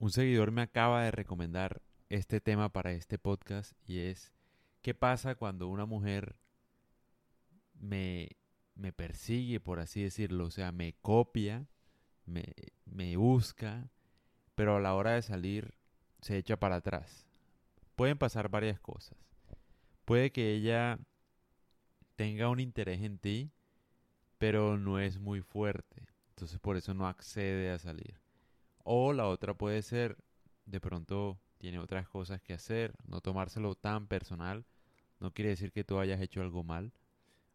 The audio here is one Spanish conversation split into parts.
Un seguidor me acaba de recomendar este tema para este podcast y es ¿qué pasa cuando una mujer me, me persigue, por así decirlo? O sea, me copia, me, me busca, pero a la hora de salir se echa para atrás. Pueden pasar varias cosas. Puede que ella tenga un interés en ti, pero no es muy fuerte. Entonces por eso no accede a salir. O la otra puede ser, de pronto tiene otras cosas que hacer, no tomárselo tan personal, no quiere decir que tú hayas hecho algo mal.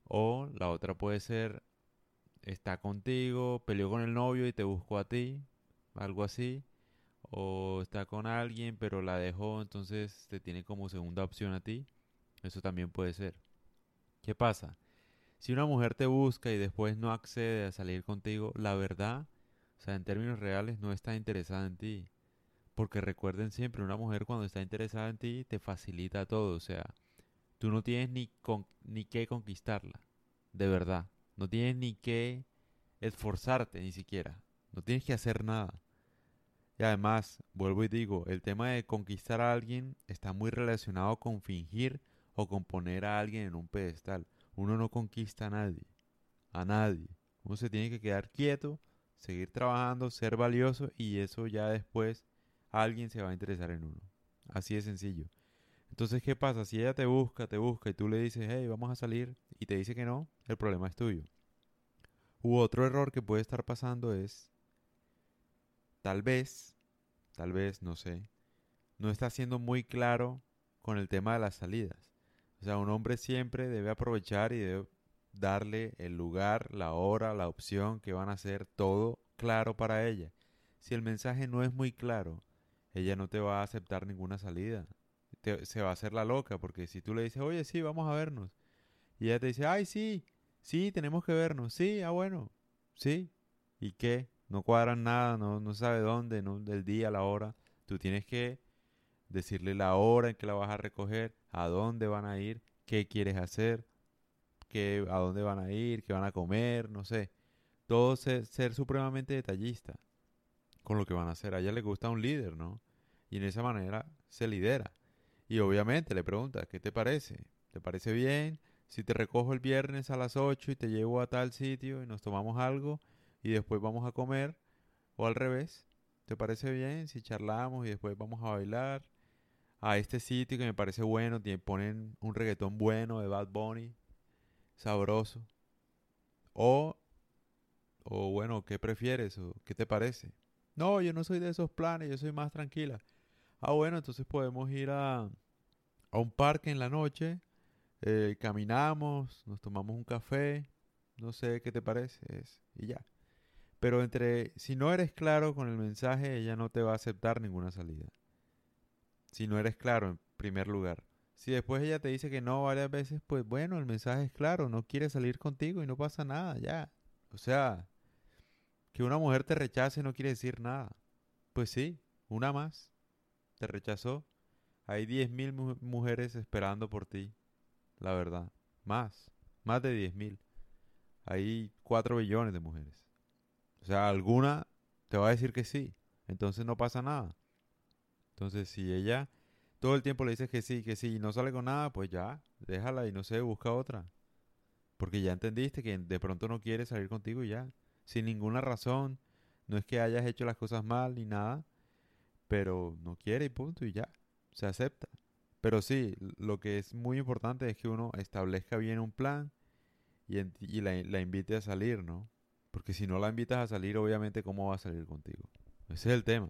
O la otra puede ser, está contigo, peleó con el novio y te buscó a ti, algo así. O está con alguien pero la dejó, entonces te tiene como segunda opción a ti. Eso también puede ser. ¿Qué pasa? Si una mujer te busca y después no accede a salir contigo, la verdad sea, en términos reales no está interesada en ti. Porque recuerden siempre, una mujer cuando está interesada en ti te facilita todo. O sea, tú no tienes ni, con, ni que conquistarla. De verdad. No tienes ni que esforzarte ni siquiera. No tienes que hacer nada. Y además, vuelvo y digo, el tema de conquistar a alguien está muy relacionado con fingir o con poner a alguien en un pedestal. Uno no conquista a nadie. A nadie. Uno se tiene que quedar quieto seguir trabajando, ser valioso y eso ya después alguien se va a interesar en uno. Así de sencillo. Entonces, ¿qué pasa? Si ella te busca, te busca y tú le dices, hey, vamos a salir y te dice que no, el problema es tuyo. U otro error que puede estar pasando es, tal vez, tal vez, no sé, no está siendo muy claro con el tema de las salidas. O sea, un hombre siempre debe aprovechar y debe darle el lugar, la hora, la opción que van a hacer todo claro para ella. Si el mensaje no es muy claro, ella no te va a aceptar ninguna salida. se va a hacer la loca, porque si tú le dices, oye, sí, vamos a vernos, y ella te dice, ay, sí, sí, tenemos que vernos, sí, ah, bueno, sí, ¿y qué? No cuadran nada, no, no sabe dónde, no, el día, la hora. Tú tienes que decirle la hora en que la vas a recoger, a dónde van a ir, qué quieres hacer, a dónde van a ir, qué van a comer, no sé. Todo ser, ser supremamente detallista con lo que van a hacer. A ella le gusta un líder, ¿no? Y en esa manera se lidera. Y obviamente le pregunta, ¿qué te parece? ¿Te parece bien? Si te recojo el viernes a las 8 y te llevo a tal sitio y nos tomamos algo y después vamos a comer, o al revés, ¿te parece bien si charlamos y después vamos a bailar? A este sitio que me parece bueno, ponen un reggaetón bueno de Bad Bunny, sabroso. O, o bueno, ¿qué prefieres? ¿O qué te parece? No, yo no soy de esos planes, yo soy más tranquila. Ah, bueno, entonces podemos ir a, a un parque en la noche, eh, caminamos, nos tomamos un café, no sé qué te parece, es, y ya. Pero entre, si no eres claro con el mensaje, ella no te va a aceptar ninguna salida. Si no eres claro, en primer lugar. Si después ella te dice que no varias veces, pues bueno, el mensaje es claro, no quiere salir contigo y no pasa nada, ya. O sea, que una mujer te rechace no quiere decir nada. Pues sí, una más. Te rechazó. Hay 10.000 mujeres esperando por ti, la verdad. Más, más de 10.000. Hay 4 billones de mujeres. O sea, alguna te va a decir que sí. Entonces no pasa nada. Entonces, si ella todo el tiempo le dices que sí, que sí, y no sale con nada, pues ya, déjala y no sé, busca otra. Porque ya entendiste que de pronto no quiere salir contigo y ya. Sin ninguna razón. No es que hayas hecho las cosas mal ni nada. Pero no quiere y punto y ya. Se acepta. Pero sí, lo que es muy importante es que uno establezca bien un plan y, la, la invite a salir, ¿no? Porque si no la invitas a salir, obviamente, ¿cómo va a salir contigo? Ese es el tema.